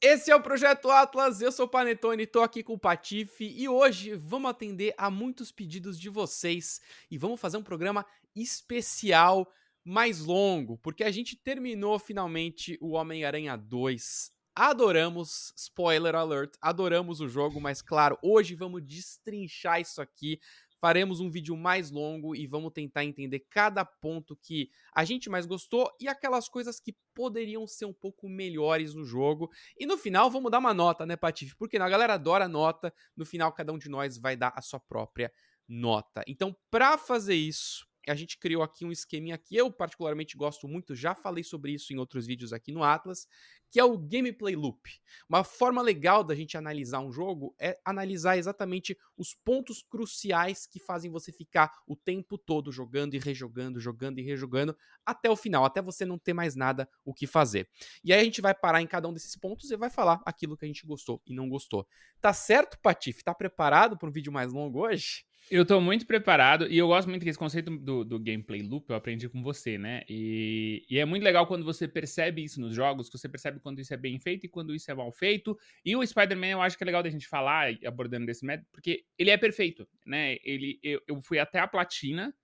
Esse é o Projeto Atlas, eu sou o Panetone, tô aqui com o Patife e hoje vamos atender a muitos pedidos de vocês e vamos fazer um programa especial mais longo, porque a gente terminou finalmente o Homem-Aranha 2. Adoramos, spoiler alert, adoramos o jogo, mas claro, hoje vamos destrinchar isso aqui, faremos um vídeo mais longo e vamos tentar entender cada ponto que a gente mais gostou e aquelas coisas que poderiam ser um pouco melhores no jogo. E no final vamos dar uma nota, né, Patife? Porque a galera adora nota, no final cada um de nós vai dar a sua própria nota. Então, para fazer isso, a gente criou aqui um esqueminha que eu particularmente gosto muito, já falei sobre isso em outros vídeos aqui no Atlas, que é o gameplay loop. Uma forma legal da gente analisar um jogo é analisar exatamente os pontos cruciais que fazem você ficar o tempo todo jogando e rejogando, jogando e rejogando até o final, até você não ter mais nada o que fazer. E aí a gente vai parar em cada um desses pontos e vai falar aquilo que a gente gostou e não gostou. Tá certo, Patife? Tá preparado para um vídeo mais longo hoje? Eu tô muito preparado e eu gosto muito desse conceito do, do gameplay loop, eu aprendi com você, né? E, e, é muito legal quando você percebe isso nos jogos, que você percebe quando isso é bem feito e quando isso é mal feito. E o Spider-Man eu acho que é legal da gente falar, abordando desse método, porque ele é perfeito, né? Ele, eu, eu fui até a platina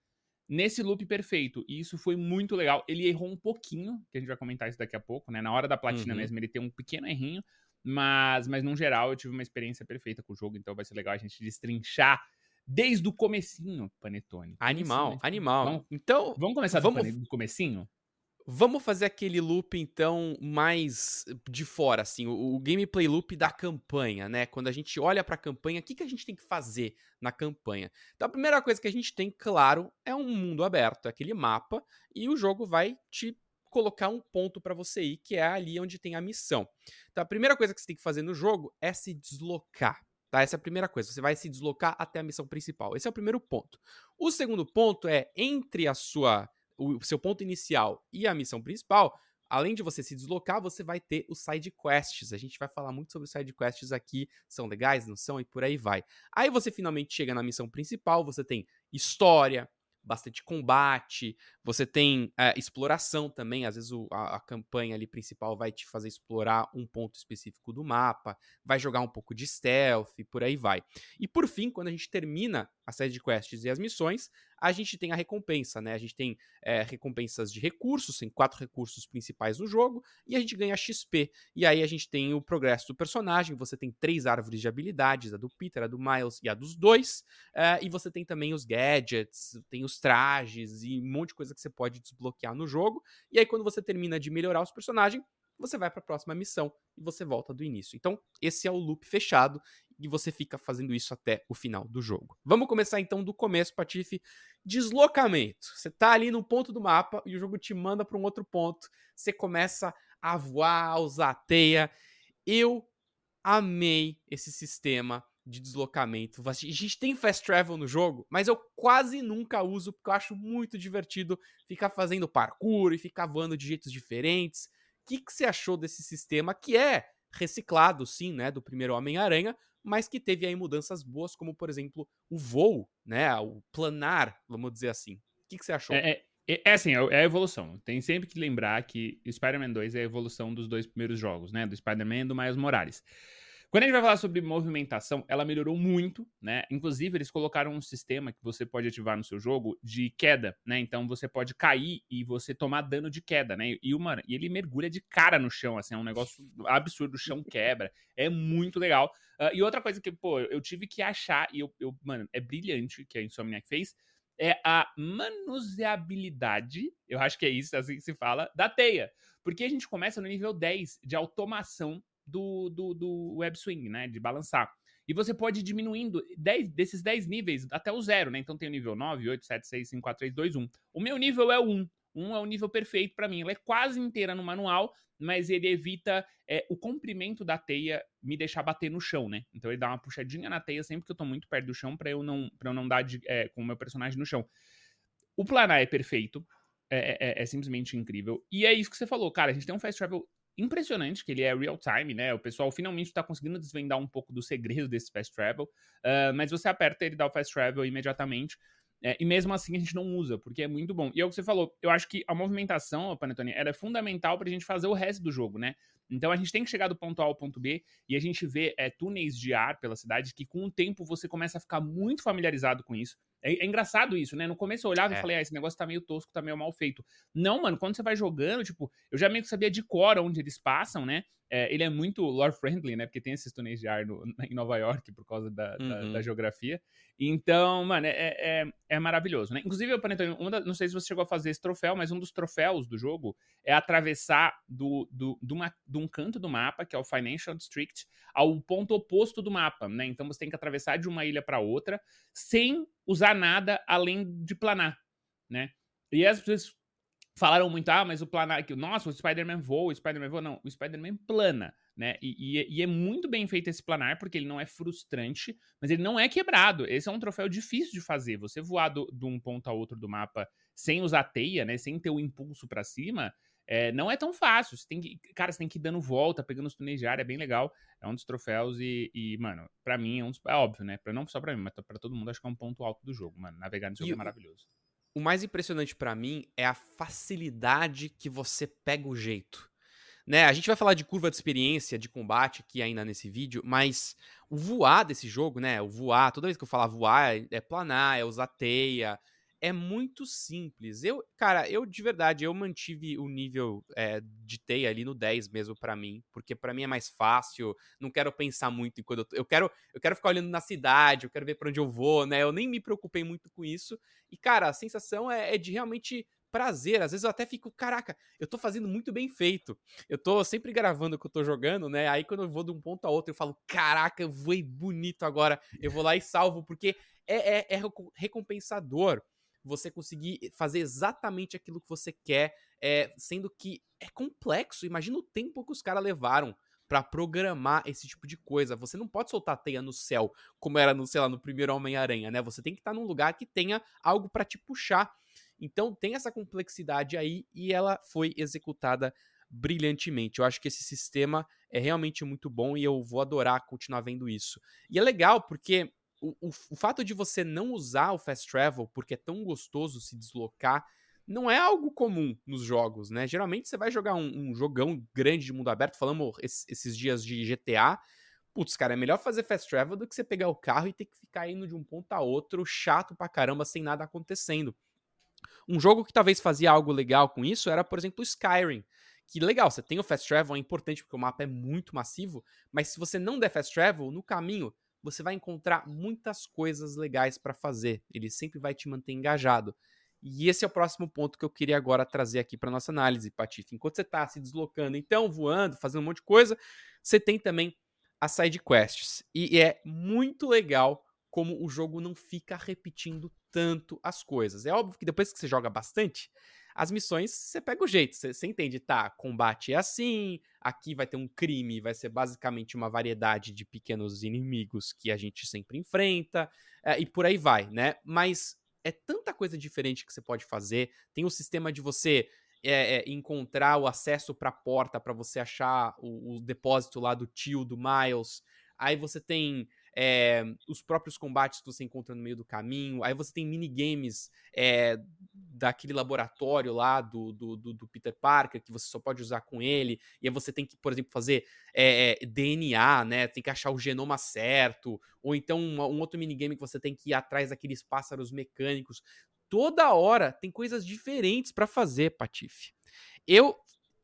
nesse loop perfeito, e isso foi muito legal. Ele errou um pouquinho, que a gente vai comentar isso daqui a pouco, né? Na hora da platina uhum. mesmo, ele tem um pequeno errinho, mas, mas no geral eu tive uma experiência perfeita com o jogo, então vai ser legal a gente destrinchar desde o comecinho, Panetone. Animal, animal. Vamos, então, vamos começar vamos, do, do comecinho? Vamos fazer aquele loop, então, mais de fora, assim, o, o gameplay loop da campanha, né? Quando a gente olha pra campanha, o que, que a gente tem que fazer na campanha? Então, a primeira coisa que a gente tem, claro, é um mundo aberto, é aquele mapa, e o jogo vai te colocar um ponto para você ir, que é ali onde tem a missão. Então, a primeira coisa que você tem que fazer no jogo é se deslocar. Tá? Essa é a primeira coisa. Você vai se deslocar até a missão principal. Esse é o primeiro ponto. O segundo ponto é entre a sua o seu ponto inicial e a missão principal, além de você se deslocar, você vai ter os side quests. A gente vai falar muito sobre os side quests aqui, são legais, não são e por aí vai. Aí você finalmente chega na missão principal, você tem história, bastante combate, você tem é, exploração também, às vezes o, a, a, campanha ali principal vai te fazer explorar um ponto específico do mapa, vai jogar um pouco de stealth por aí vai. E por fim, quando a gente termina a série de quests e as missões, a gente tem a recompensa, né? A gente tem é, recompensas de recursos, tem quatro recursos principais no jogo, e a gente ganha XP. E aí a gente tem o progresso do personagem, você tem três árvores de habilidades, a do Peter, a do Miles e a dos dois, é, e você tem também os gadgets, tem os trajes e um monte de coisa que você pode desbloquear no jogo. E aí quando você termina de melhorar os personagens, você vai para a próxima missão e você volta do início. Então, esse é o loop fechado e você fica fazendo isso até o final do jogo. Vamos começar então do começo, Patife. Deslocamento. Você tá ali no ponto do mapa e o jogo te manda para um outro ponto. Você começa a voar, a usar a teia. Eu amei esse sistema de deslocamento. A gente tem fast travel no jogo, mas eu quase nunca uso porque eu acho muito divertido ficar fazendo parkour e ficar voando de jeitos diferentes. O que, que você achou desse sistema que é reciclado, sim, né, do primeiro Homem-Aranha, mas que teve aí mudanças boas, como por exemplo o voo, né, o planar, vamos dizer assim. O que, que você achou? É, é, é assim, é, é a evolução. Tem sempre que lembrar que Spider-Man 2 é a evolução dos dois primeiros jogos, né, do Spider-Man e do Miles Morales. Quando a gente vai falar sobre movimentação, ela melhorou muito, né? Inclusive, eles colocaram um sistema que você pode ativar no seu jogo de queda, né? Então você pode cair e você tomar dano de queda, né? E, uma, e ele mergulha de cara no chão, assim, é um negócio absurdo, o chão quebra. É muito legal. Uh, e outra coisa que, pô, eu tive que achar, e eu, eu mano, é brilhante que a Insomniac fez, é a manuseabilidade, eu acho que é isso, assim que se fala, da teia. Porque a gente começa no nível 10 de automação do, do, do web swing, né? De balançar. E você pode ir diminuindo 10, desses 10 níveis até o zero, né? Então tem o nível 9, 8, 7, 6, 5, 4, 3, 2, 1. O meu nível é o 1. 1 é o nível perfeito para mim. Ela é quase inteira no manual, mas ele evita é, o comprimento da teia me deixar bater no chão, né? Então ele dá uma puxadinha na teia sempre que eu tô muito perto do chão para eu não eu não dar de, é, com o meu personagem no chão. O planar é perfeito. É, é, é, simplesmente incrível. E é isso que você falou, cara. A gente tem um fast travel impressionante, que ele é real time, né? O pessoal finalmente está conseguindo desvendar um pouco do segredo desse fast travel. Uh, mas você aperta ele dá o fast travel imediatamente. É, e mesmo assim a gente não usa, porque é muito bom. E é o que você falou, eu acho que a movimentação, Panetone, ela é fundamental pra gente fazer o resto do jogo, né? Então a gente tem que chegar do ponto A ao ponto B e a gente vê é, túneis de ar pela cidade que com o tempo você começa a ficar muito familiarizado com isso. É, é engraçado isso, né? No começo eu olhava é. e falei, ah, esse negócio tá meio tosco, tá meio mal feito. Não, mano, quando você vai jogando, tipo, eu já meio que sabia de cor onde eles passam, né? É, ele é muito lore-friendly, né? Porque tem esses túneis de ar no, em Nova York por causa da, uhum. da, da, geografia. Então, mano, é, é, é maravilhoso, né? Inclusive, Panetone, uma da, não sei se você chegou a fazer esse troféu, mas um dos troféus do jogo é atravessar do, do, do uma, de um canto do mapa, que é o Financial District, ao ponto oposto do mapa, né? Então você tem que atravessar de uma ilha para outra sem usar nada além de planar, né? E as pessoas falaram muito, ah, mas o planar, que, nossa, o Spider-Man voa, o Spider-Man voa. Não, o Spider-Man plana, né? E, e, e, é muito bem feito esse planar, porque ele não é frustrante, mas ele não é quebrado. Esse é um troféu difícil de fazer. Você voar de um ponto a outro do mapa sem usar teia, né? Sem ter o impulso para cima, é, não é tão fácil. Você tem que, cara, você tem que ir dando volta, pegando os túneis de área, é bem legal. É um dos troféus e, e mano, para mim é um dos, é óbvio, né? Pra, não só para mim, mas para todo mundo acho que é um ponto alto do jogo, mano. Navegar nesse jogo é maravilhoso o mais impressionante para mim é a facilidade que você pega o jeito. Né? A gente vai falar de curva de experiência, de combate aqui ainda nesse vídeo, mas o voar desse jogo, né? O voar, toda vez que eu falar voar, é planar, é usar teia, é muito simples. Eu, cara, eu de verdade, eu mantive o nível é, de teia ali no 10 mesmo para mim, porque para mim é mais fácil, não quero pensar muito em quando eu, tô, eu quero, eu quero ficar olhando na cidade, eu quero ver para onde eu vou, né? Eu nem me preocupei muito com isso. E cara, a sensação é, é de realmente prazer. Às vezes eu até fico, caraca, eu tô fazendo muito bem feito. Eu tô sempre gravando o que eu tô jogando, né? Aí quando eu vou de um ponto a outro, eu falo, caraca, eu voei bonito agora. Eu vou lá e salvo, porque é, é, é recompensador você conseguir fazer exatamente aquilo que você quer, é, sendo que é complexo. Imagina o tempo que os caras levaram para programar esse tipo de coisa. Você não pode soltar teia no céu, como era no, sei lá, no primeiro Homem-Aranha, né? Você tem que estar tá num lugar que tenha algo para te puxar. Então tem essa complexidade aí e ela foi executada brilhantemente. Eu acho que esse sistema é realmente muito bom e eu vou adorar continuar vendo isso. E é legal porque o, o, o fato de você não usar o fast travel porque é tão gostoso se deslocar não é algo comum nos jogos, né? Geralmente você vai jogar um, um jogão grande de mundo aberto, falamos esses, esses dias de GTA. Putz, cara, é melhor fazer fast travel do que você pegar o carro e ter que ficar indo de um ponto a outro, chato pra caramba, sem nada acontecendo. Um jogo que talvez fazia algo legal com isso era, por exemplo, Skyrim. Que legal, você tem o fast travel, é importante porque o mapa é muito massivo, mas se você não der fast travel, no caminho você vai encontrar muitas coisas legais para fazer. Ele sempre vai te manter engajado. E esse é o próximo ponto que eu queria agora trazer aqui para nossa análise, Patife. Enquanto você está se deslocando, então, voando, fazendo um monte de coisa, você tem também as side quests. E é muito legal como o jogo não fica repetindo tanto as coisas. É óbvio que depois que você joga bastante, as missões você pega o jeito, você, você entende, tá? Combate é assim, aqui vai ter um crime, vai ser basicamente uma variedade de pequenos inimigos que a gente sempre enfrenta, é, e por aí vai, né? Mas é tanta coisa diferente que você pode fazer. Tem o sistema de você é, é, encontrar o acesso para a porta para você achar o, o, depósito lá do tio do Miles. Aí você tem é, os próprios combates que você encontra no meio do caminho. Aí você tem minigames é, daquele laboratório lá do, do, do, do, Peter Parker que você só pode usar com ele. E aí você tem que, por exemplo, fazer é, DNA, né? Tem que achar o genoma certo. Ou então um, um outro minigame que você tem que ir atrás daqueles pássaros mecânicos. Toda hora tem coisas diferentes para fazer, Patife. Eu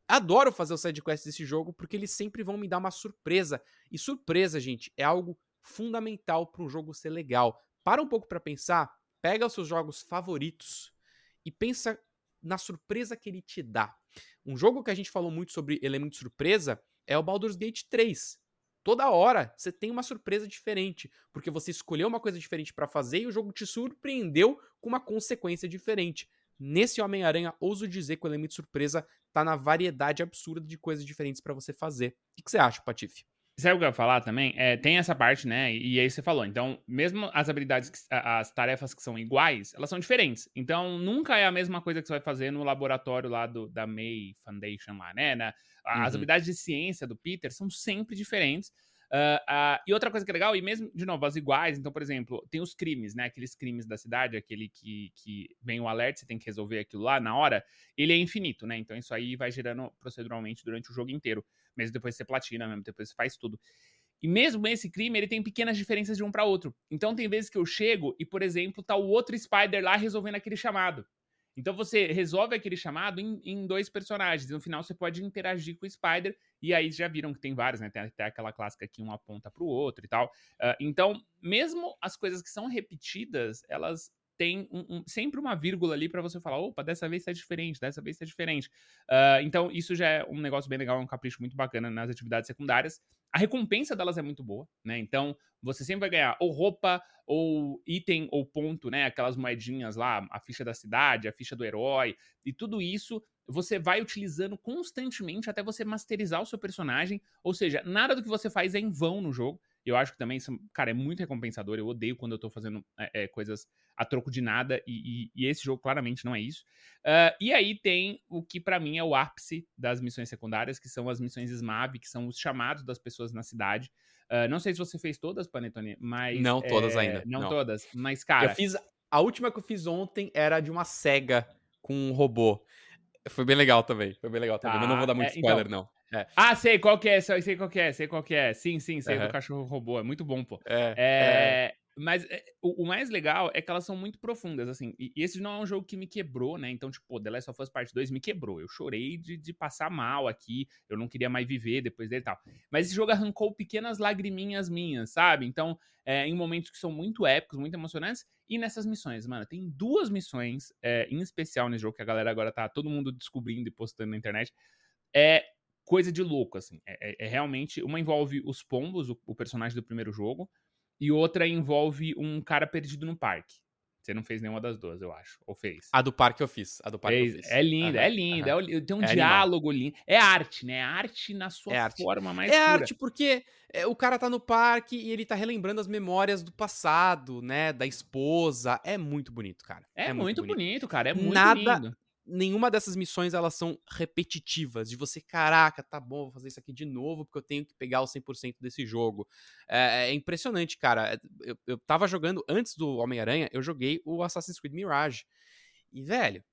adoro fazer o sidequest desse jogo porque eles sempre vão me dar uma surpresa. E surpresa, gente, é algo fundamental para um jogo ser legal. Para um pouco para pensar, pega os seus jogos favoritos e pensa na surpresa que ele te dá. Um jogo que a gente falou muito sobre elemento de surpresa é o Baldur's Gate 3. Toda hora você tem uma surpresa diferente, porque você escolheu uma coisa diferente para fazer e o jogo te surpreendeu com uma consequência diferente. Nesse Homem-Aranha, ouso dizer que o elemento de surpresa tá na variedade absurda de coisas diferentes para você fazer. O que você acha, Patife? Sabe o que eu ia falar também? É, tem essa parte, né? E aí você falou. Então, mesmo as habilidades, que, as tarefas que são iguais, elas são diferentes. Então, nunca é a mesma coisa que você vai fazer no laboratório lá do, da May Foundation lá, né? As uhum. habilidades de ciência do Peter são sempre diferentes. Uh, uh, e outra coisa que é legal, e mesmo, de novo, as iguais, então, por exemplo, tem os crimes, né? Aqueles crimes da cidade, aquele que, que vem o alerta, você tem que resolver aquilo lá na hora, ele é infinito, né? Então isso aí vai gerando proceduralmente durante o jogo inteiro. Mesmo depois você platina, mesmo depois você faz tudo. E mesmo esse crime, ele tem pequenas diferenças de um para outro. Então tem vezes que eu chego e, por exemplo, tá o outro Spider lá resolvendo aquele chamado. Então você resolve aquele chamado em, em, dois personagens. E no final você pode interagir com o Spider. E aí já viram que tem vários, né? Tem até aquela clássica que um aponta pro outro e tal. Uh, então, mesmo as coisas que são repetidas, elas têm um, um, sempre uma vírgula ali para você falar: opa, dessa vez tá diferente, dessa vez tá diferente. Uh, então, isso já é um negócio bem legal, um capricho muito bacana nas atividades secundárias. A recompensa delas é muito boa, né? Então, você sempre vai ganhar ou roupa, ou item, ou ponto, né? Aquelas moedinhas lá, a ficha da cidade, a ficha do herói, e tudo isso você vai utilizando constantemente até você masterizar o seu personagem. Ou seja, nada do que você faz é em vão no jogo. Eu acho que também, isso, cara, é muito recompensador. Eu odeio quando eu tô fazendo é, é, coisas a troco de nada, e, e, e, esse jogo claramente não é isso. Uh, e aí tem o que para mim é o ápice das missões secundárias, que são as missões SMAB, que são os chamados das pessoas na cidade. Uh, não sei se você fez todas, Panetone, mas. Não todas é, ainda. Não, não, todas, mas, cara. Eu fiz. A última que eu fiz ontem era de uma cega com um robô. Foi bem legal também. Foi bem legal também. Tá, mas não vou dar muito é, então spoiler, então, não. É. Ah, sei qual que é, sei qual que é, sei qual que é. Sim, sim, sei uhum. do cachorro robô. É muito bom, pô. É. é... Mas é, o, o, mais legal é que elas são muito profundas, assim. E, e, esse não é um jogo que me quebrou, né? Então, tipo, The Last of Us Part 2 me quebrou. Eu chorei de, de passar mal aqui. Eu não queria mais viver depois dele e tal. Mas esse jogo arrancou pequenas lagriminhas minhas, sabe? Então, é, em momentos que são muito épicos, muito emocionantes. E nessas missões, mano, tem duas missões é, em especial nesse jogo que a galera agora tá todo mundo descobrindo e postando na internet. É coisa de louco, assim. É, é, é realmente. Uma envolve os pombos, o, o personagem do primeiro jogo e outra envolve um cara perdido no parque. Você não fez nenhuma das duas, eu acho. Ou fez? A do parque eu fiz. A do parque fez. eu fiz. É linda, uhum, é linda. Uhum. Tem um é diálogo lindo. É arte, né? É arte na sua é forma mais É pura. arte porque é, o cara tá no parque e ele tá relembrando as memórias do passado, né? Da esposa. É muito bonito, cara. É, é muito, bonito. bonito. cara. É muito Nada, lindo nenhuma dessas missões elas são repetitivas, de você, caraca, tá bom, vou fazer isso aqui de novo porque eu tenho que pegar o 100% desse jogo. É, é, impressionante, cara. É, eu, eu tava jogando, antes do Homem-Aranha, eu joguei o Assassin's Creed Mirage. E, velho,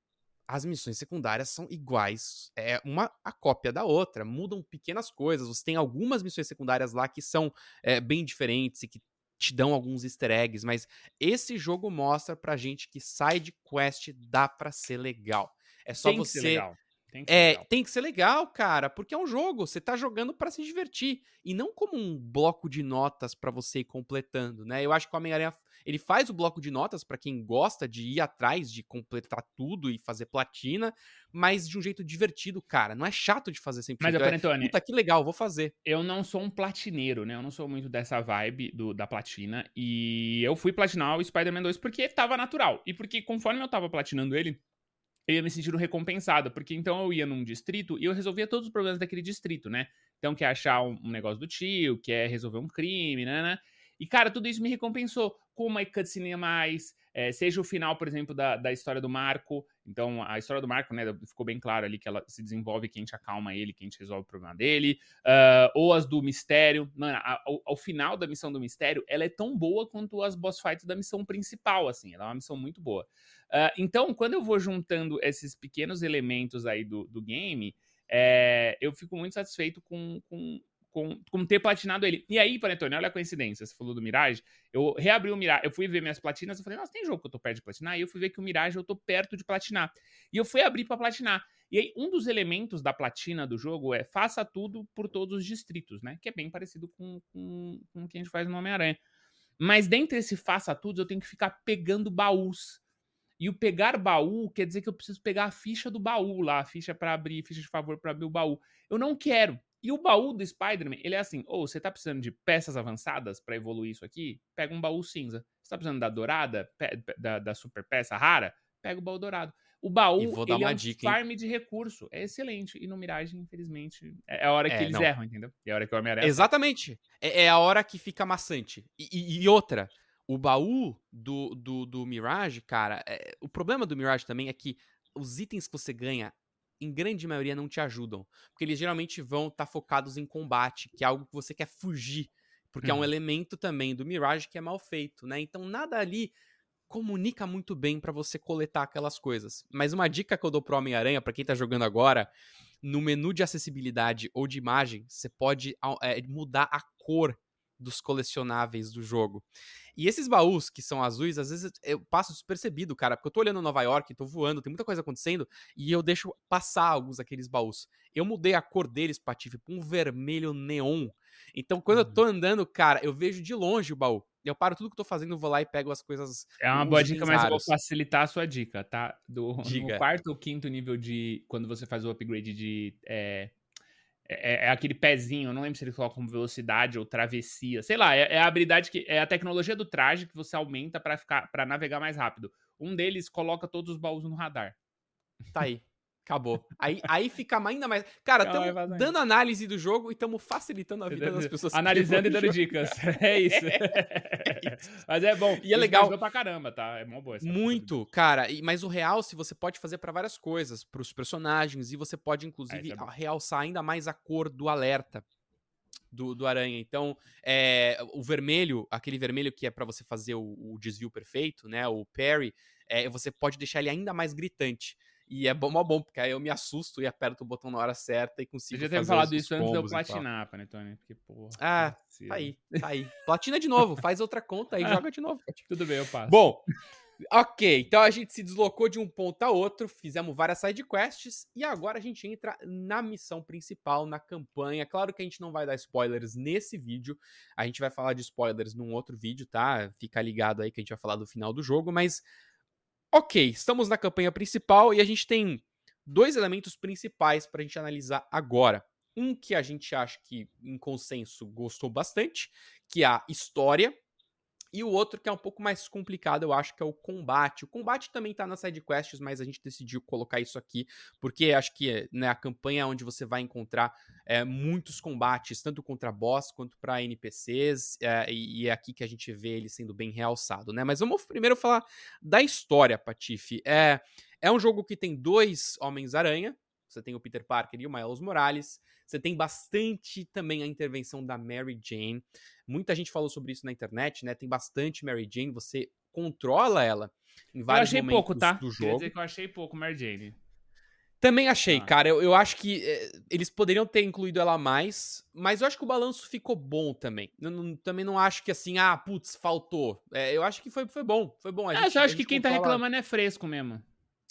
as missões secundárias são iguais, é uma a cópia da outra, mudam pequenas coisas. Você tem algumas missões secundárias lá que são é, bem diferentes e que te dão alguns easter eggs, mas esse jogo mostra pra gente que side quest dá pra ser legal. É só tem você. Que ser legal. Tem que, é, tem que ser legal, cara, porque é um jogo, você tá jogando para se divertir e não como um bloco de notas para você ir completando, né? Eu acho que o Homem-Aranha ele faz o bloco de notas para quem gosta de ir atrás de completar tudo e fazer platina, mas de um jeito divertido, cara. Não é chato de fazer sempre. Mas, é, Panetone, puta, que legal, vou fazer. Eu não sou um platineiro, né? Eu não sou muito dessa vibe do, da platina e eu fui platinar o Spider-Man 2 porque tava natural e porque conforme eu tava platinando ele, eu ia me sentindo recompensado, porque então eu ia num distrito e eu resolvia todos os problemas daquele distrito, né? Então, quer achar um, um negócio do tio, quer resolver um crime, né, né? E, cara, tudo isso me recompensou com uma cutscene a mais, é, seja o final, por exemplo, da, da história do Marco. Então, a história do Marco, né, ficou bem claro ali que ela se desenvolve, que a gente acalma ele, que a gente resolve o problema dele. Uh, ou as do Mistério. Mano, ao, final da missão do Mistério, ela é tão boa quanto as boss fights da missão principal, assim. Ela é uma missão muito boa. Uh, então, quando eu vou juntando esses pequenos elementos aí do, do game, é, eu fico muito satisfeito com, com com, com ter platinado ele. E aí, Panetone, olha a coincidência, você falou do Mirage, eu reabri o Mirage, eu fui ver minhas platinas, eu falei, nossa, tem jogo que eu tô perto de platinar? E eu fui ver que o Mirage eu tô perto de platinar. E eu fui abrir para platinar. E aí, um dos elementos da platina do jogo é faça tudo por todos os distritos, né? Que é bem parecido com, com, com o que a gente faz no Homem-Aranha. Mas dentre esse faça tudo, eu tenho que ficar pegando baús. E o pegar baú quer dizer que eu preciso pegar a ficha do baú lá, a ficha para abrir, ficha de favor para abrir o baú. Eu não quero. E o baú do Spider-Man, ele é assim: ou oh, você tá precisando de peças avançadas para evoluir isso aqui? Pega um baú cinza. Você tá precisando da dourada, da, da super peça rara? Pega o baú dourado. O baú ele é um dica, farm de recurso. É excelente. E no Mirage, infelizmente, é, é a hora que é, eles não. erram, entendeu? É a hora que o Homem-Aranha. Exatamente. É, é, a hora que fica maçante. E, e, e outra, o baú do, do, do Mirage, cara, é, o problema do Mirage também é que os itens que você ganha em grande maioria não te ajudam. Porque eles geralmente vão estar tá focados em combate, que é algo que você quer fugir. porque uhum. é um elemento também do Mirage que é mal feito, né? Então nada ali comunica muito bem para você coletar aquelas coisas. Mas uma dica que eu dou pro Homem-Aranha, para quem tá jogando agora, no menu de acessibilidade ou de imagem, você pode é, mudar a cor dos colecionáveis do jogo. E esses baús que são azuis, às vezes eu passo despercebido, cara, porque eu tô olhando Nova York, tô voando, tem muita coisa acontecendo, e eu deixo passar alguns daqueles baús. Eu mudei a cor deles, Patife, pra um vermelho neon. Então, quando uhum. eu tô andando, cara, eu vejo de longe o baú. Eu paro tudo que eu tô fazendo, vou lá e pego as coisas. É uma boa dica, mas eu vou facilitar a sua dica, tá? Do, quarto ou quinto nível de. Quando você faz o upgrade de. É, é, é, aquele pezinho, eu não lembro se ele coloca como velocidade ou travessia. Sei lá, é, é, a habilidade que. É a tecnologia do traje que você aumenta para ficar para navegar mais rápido. Um deles coloca todos os baús no radar. Tá aí. Acabou. Aí, aí fica ainda mais. Cara, estamos dando análise do jogo e estamos facilitando a vida das pessoas. Analisando e dando dicas. É isso. é isso. Mas é bom. E é legal. pra caramba, tá? É mó boa Muito, cara. Mas o realce você pode fazer para várias coisas, para os personagens, e você pode, inclusive, é, é realçar ainda mais a cor do alerta. Do, do aranha. Então, é, o vermelho, aquele vermelho que é para você fazer o, o, desvio perfeito, né? O parry, é, você pode deixar ele ainda mais gritante. E é bom, mó bom, porque aí eu me assusto e aperto o botão na hora certa e consigo. Você já teve falado isso antes de eu platinar, Panetone. Porque, porra. Ah, tá aí, tá aí. Platina de novo, faz outra conta e joga de novo. Tudo bem, eu passo. Bom, ok, então a gente se deslocou de um ponto a outro, fizemos várias side quests e agora a gente entra na missão principal, na campanha. Claro que a gente não vai dar spoilers nesse vídeo, a gente vai falar de spoilers num outro vídeo, tá? Fica ligado aí que a gente vai falar do final do jogo, mas Ok, estamos na campanha principal e a gente tem dois elementos principais para a gente analisar agora. Um que a gente acha que, em consenso, gostou bastante, que é a história, e o outro que é um pouco mais complicado, eu acho que é o combate. O combate também tá nas sidequests, mas a gente decidiu colocar isso aqui, porque acho que né, a campanha é onde você vai encontrar é, muitos combates, tanto contra boss quanto para NPCs, é, e é aqui que a gente vê ele sendo bem realçado, né? Mas vamos primeiro falar da história, Patife. É, é um jogo que tem dois Homens-Aranha, você tem o Peter Parker e o Miles Morales. Você tem bastante também a intervenção da Mary Jane. Muita gente falou sobre isso na internet, né? Tem bastante Mary Jane, você controla ela em vários eu achei momentos pouco, tá? do jogo. Quer dizer que eu achei pouco Mary Jane. Também achei, ah. cara. Eu, eu acho que é, eles poderiam ter incluído ela mais, mas eu acho que o balanço ficou bom também. Eu não, também não acho que assim, ah, putz, faltou. É, eu acho que foi, foi bom, foi bom. A é, gente, eu acho que quem tá reclamando é fresco mesmo.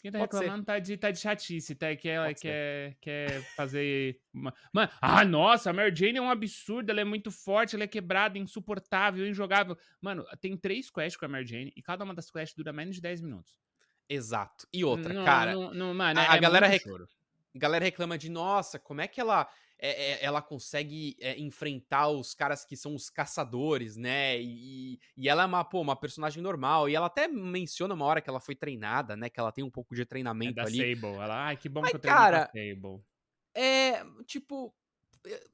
Quem tá Pode reclamando tá de, tá de chatice, tá? Quer, quer, quer fazer. Uma... Mano, ah, nossa, a Mary Jane é um absurdo, ela é muito forte, ela é quebrada, insuportável, injogável. Mano, tem três quests com a Mary Jane e cada uma das quests dura menos de 10 minutos. Exato. E outra, não, cara. Não, não, mano, a, é, a galera, rec... galera reclama de, nossa, como é que ela é, é, ela consegue é, enfrentar os caras que são os caçadores, né? E, e ela é uma, pô, uma personagem normal. E ela até menciona uma hora que ela foi treinada, né? Que ela tem um pouco de treinamento é da ali. Sable. Ela, ai, que bom Mas, que eu treinei cara, Sable. É, tipo,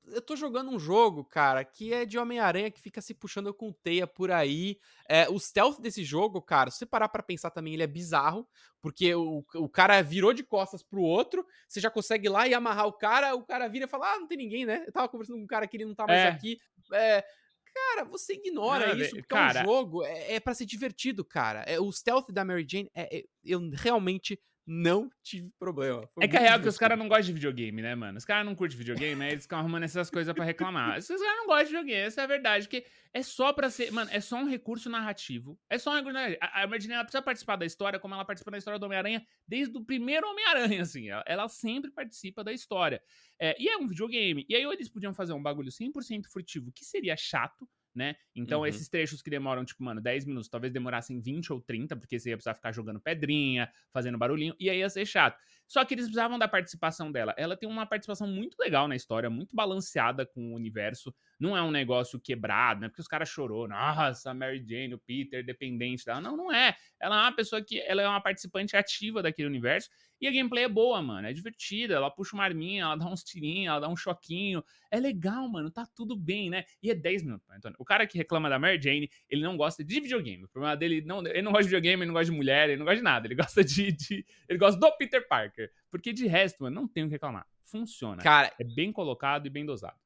eu tô jogando um jogo, cara, que é de Homem-Aranha que fica se puxando com teia por aí. É, o stealth desse jogo, cara, se você parar pra pensar também, ele é bizarro, porque o, o cara virou de costas pro outro, você já consegue ir lá e amarrar o cara, o cara vira e fala, ah, não tem ninguém, né? Eu tava conversando com um cara que ele não tá mais é. aqui. É, cara, você ignora não, isso, porque cara... é um jogo, é, é para ser divertido, cara. É, o stealth da Mary Jane, é, é, eu realmente não tive problema. Foi é que é real que os caras não gostam de videogame, né, mano? Os caras não curtem videogame, aí eles ficam arrumando essas coisas para reclamar. Esses caras não gostam de videogame, essa é a verdade. Que é só pra ser. Mano, é só um recurso narrativo. É só um recurso narrativo. A, a ela precisa participar da história, como ela participa da história do Homem-Aranha desde o primeiro Homem-Aranha, assim. Ela, ela, sempre participa da história. É, e é um videogame. E aí eles podiam fazer um bagulho 100% furtivo, que seria chato né? Então, uhum. esses trechos que demoram, tipo, mano, 10 minutos, talvez demorassem 20 ou 30, porque você ia precisar ficar jogando pedrinha, fazendo barulhinho, e aí ia ser chato. Só que eles precisavam da participação dela. Ela tem uma participação muito legal na história, muito balanceada com o universo. Não é um negócio quebrado, né? Porque os caras chorou, nossa, Mary Jane, o Peter, dependente dela. Não, não é. Ela é uma pessoa que ela é uma participante ativa daquele universo e a gameplay é boa, mano. É divertida. Ela puxa uma arminha, ela dá uns tirinhos, ela dá um choquinho. É legal, mano. Tá tudo bem, né? E é 10 minutos, Antônio. O cara que reclama da Mary Jane, ele não gosta de videogame. O problema dele, não, ele não gosta de videogame, ele não gosta de mulher, ele não gosta de nada. Ele gosta de. de ele gosta do Peter Parker. Porque de resto, mano, não tem o que reclamar. Funciona. Cara, é bem colocado e bem dosado.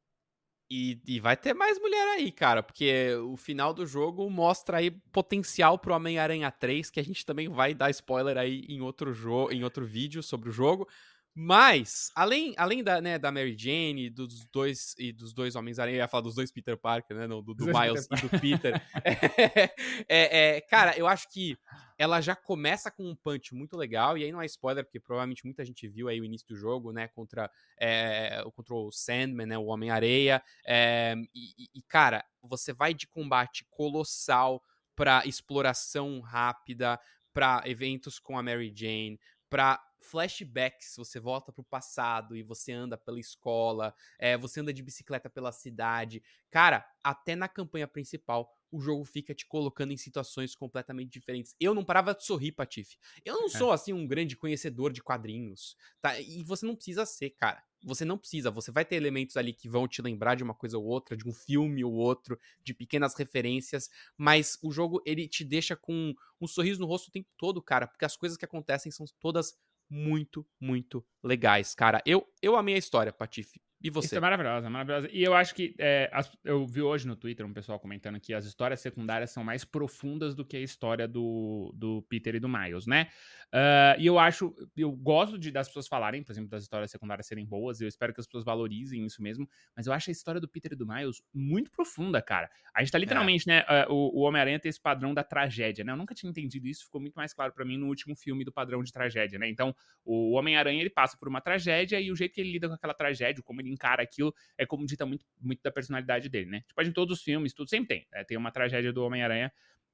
E, e, vai ter mais mulher aí, cara, porque o final do jogo mostra aí potencial pro Homem-Aranha 3, que a gente também vai dar spoiler aí em outro jogo, em outro vídeo sobre o jogo. Mas, além, além da, né, da Mary Jane dos dois e dos dois Homens-Aranha, eu ia falar dos dois Peter Parker, né? Não, do, do Miles e do Peter. é, é, cara, eu acho que ela já começa com um punch muito legal, e aí não é spoiler, porque provavelmente muita gente viu aí o início do jogo, né? Contra, é, contra o Sandman, né? O Homem-Areia. É, e, e, cara, você vai de combate colossal para exploração rápida, para eventos com a Mary Jane, para flashbacks, você volta pro passado e você anda pela escola, é, você anda de bicicleta pela cidade. Cara, até na campanha principal, o jogo fica te colocando em situações completamente diferentes. Eu não parava de sorrir, Patife. Eu não é. sou, assim, um grande conhecedor de quadrinhos, tá? E você não precisa ser, cara. Você não precisa. Você vai ter elementos ali que vão te lembrar de uma coisa ou outra, de um filme ou outro, de pequenas referências, mas o jogo, ele te deixa com um sorriso no rosto o tempo todo, cara, porque as coisas que acontecem são todas muito, muito legais, cara. Eu, eu amei a história, Patife. E você? Isso é maravilhosa, maravilhosa. E eu acho que é, eu vi hoje no Twitter um pessoal comentando que as histórias secundárias são mais profundas do que a história do, do Peter e do Miles, né? Uh, e eu acho, eu gosto de das pessoas falarem, por exemplo, das histórias secundárias serem boas, e eu espero que as pessoas valorizem isso mesmo, mas eu acho a história do Peter e do Miles muito profunda, cara. A gente tá literalmente, é. né? Uh, o, o Homem-Aranha tem esse padrão da tragédia, né? Eu nunca tinha entendido isso, ficou muito mais claro para mim no último filme do padrão de tragédia, né? Então, o Homem-Aranha ele passa por uma tragédia e o jeito que ele lida com aquela tragédia, como ele encara aquilo, é como dita muito, muito da personalidade dele, né? Tipo, em todos os filmes, tudo sempre tem. Né? Tem uma tragédia do Homem-Aranha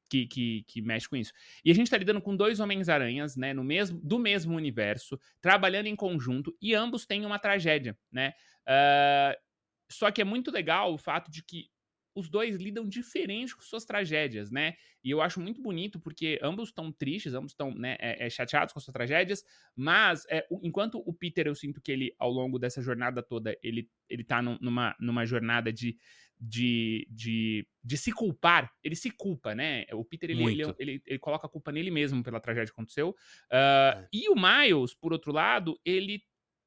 que, que, que, mexe com isso. E a gente tá lidando com dois Homens-Aranhas, né? No mesmo, do mesmo universo, trabalhando em conjunto, e ambos têm uma tragédia, né? Uh, só que é muito legal o fato de que os dois lidam diferente com suas tragédias, né? E eu acho muito bonito porque ambos estão tristes, ambos estão né, é, é, chateados com suas tragédias, mas é, o, enquanto o Peter, eu sinto que ele, ao longo dessa jornada toda, ele, ele tá num, numa, numa jornada de, de, de, de se culpar, ele se culpa, né? O Peter, ele, ele, ele, ele, coloca a culpa nele mesmo pela tragédia que aconteceu. Uh, E o Miles, por outro lado, ele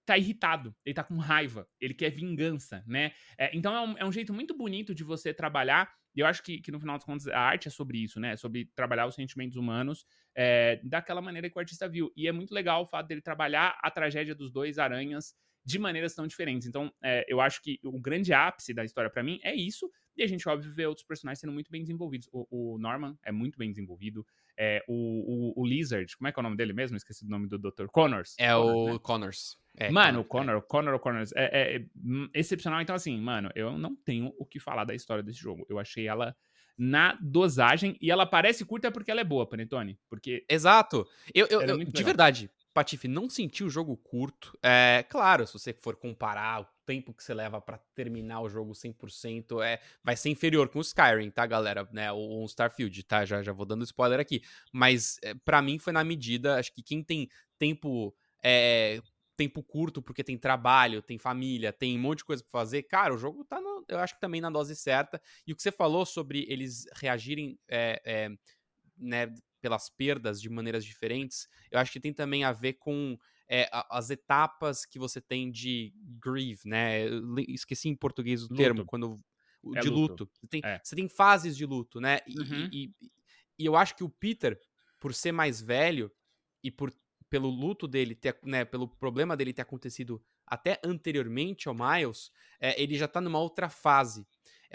tá irritado, ele tá com raiva, ele quer vingança, né? É, então é um, é um, jeito muito bonito de você trabalhar, e eu acho que, que, no final das contas a arte é sobre isso, né? É sobre trabalhar os sentimentos humanos é, daquela maneira que o artista viu. E é muito legal o fato dele trabalhar a tragédia dos dois aranhas de maneiras tão diferentes. Então, é, eu acho que o grande ápice da história para mim é isso, e a gente, óbvio, vê outros personagens sendo muito bem desenvolvidos. O, o Norman é muito bem desenvolvido. É, o, o, o, Lizard, como é que é o nome dele mesmo? Esqueci o nome do Dr. Connors. É Connors, o né? Connors. É, mano, o Connor, é. Connor Connors é, é, é, excepcional. Então, assim, mano, eu não tenho o que falar da história desse jogo. Eu achei ela na dosagem e ela parece curta porque ela é boa, Panetone. Porque. Exato. Eu, eu, eu de verdade, Patife, não senti o jogo curto. É claro, se você for comparar o tempo que você leva para terminar o jogo 100%, é, vai ser inferior com o Skyrim, tá, galera? Né, ou o Starfield, tá? Já, já vou dando spoiler aqui. Mas é, para mim foi na medida, acho que quem tem tempo é, tempo curto porque tem trabalho, tem família, tem um monte de coisa pra fazer, cara, o jogo tá, no, eu acho que também na dose certa. E o que você falou sobre eles reagirem é, é, né, pelas perdas de maneiras diferentes, eu acho que tem também a ver com é, as etapas que você tem de grieve, né? Eu esqueci em português o luto. termo, quando. É de luto. luto. Você, tem, é. você tem fases de luto, né? E, uhum. e, e, e, eu acho que o Peter, por ser mais velho e por pelo luto dele, ter, né, pelo problema dele ter acontecido até anteriormente ao Miles, é, ele já tá numa outra fase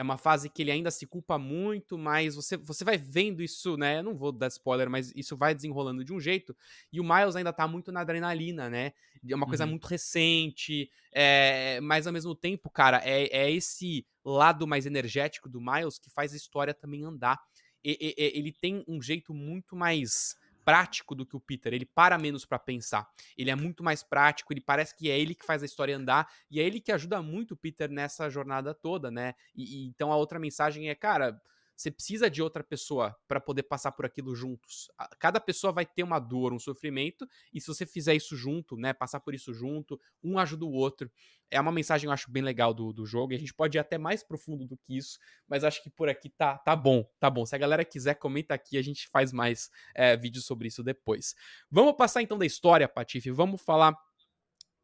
é uma fase que ele ainda se culpa muito, mas você, você vai vendo isso, né? Eu não vou dar spoiler, mas isso vai desenrolando de um jeito. E o Miles ainda tá muito na adrenalina, né? É uma coisa uhum. muito recente, é, mas ao mesmo tempo, cara, é, é esse lado mais energético do Miles que faz a história também andar. E, e, ele tem um jeito muito mais prático do que o Peter. Ele para menos para pensar. Ele é muito mais prático, ele parece que é ele que faz a história andar e é ele que ajuda muito o Peter nessa jornada toda, né? E, e então a outra mensagem é, cara, você precisa de outra pessoa para poder passar por aquilo juntos. Cada pessoa vai ter uma dor, um sofrimento, e se você fizer isso junto, né, passar por isso junto, um ajuda o outro. É uma mensagem eu acho bem legal do, do jogo, e a gente pode ir até mais profundo do que isso, mas acho que por aqui tá, tá bom, tá bom. Se a galera quiser, comenta aqui, a gente faz mais é, vídeos sobre isso depois. Vamos passar então da história, Patife, vamos falar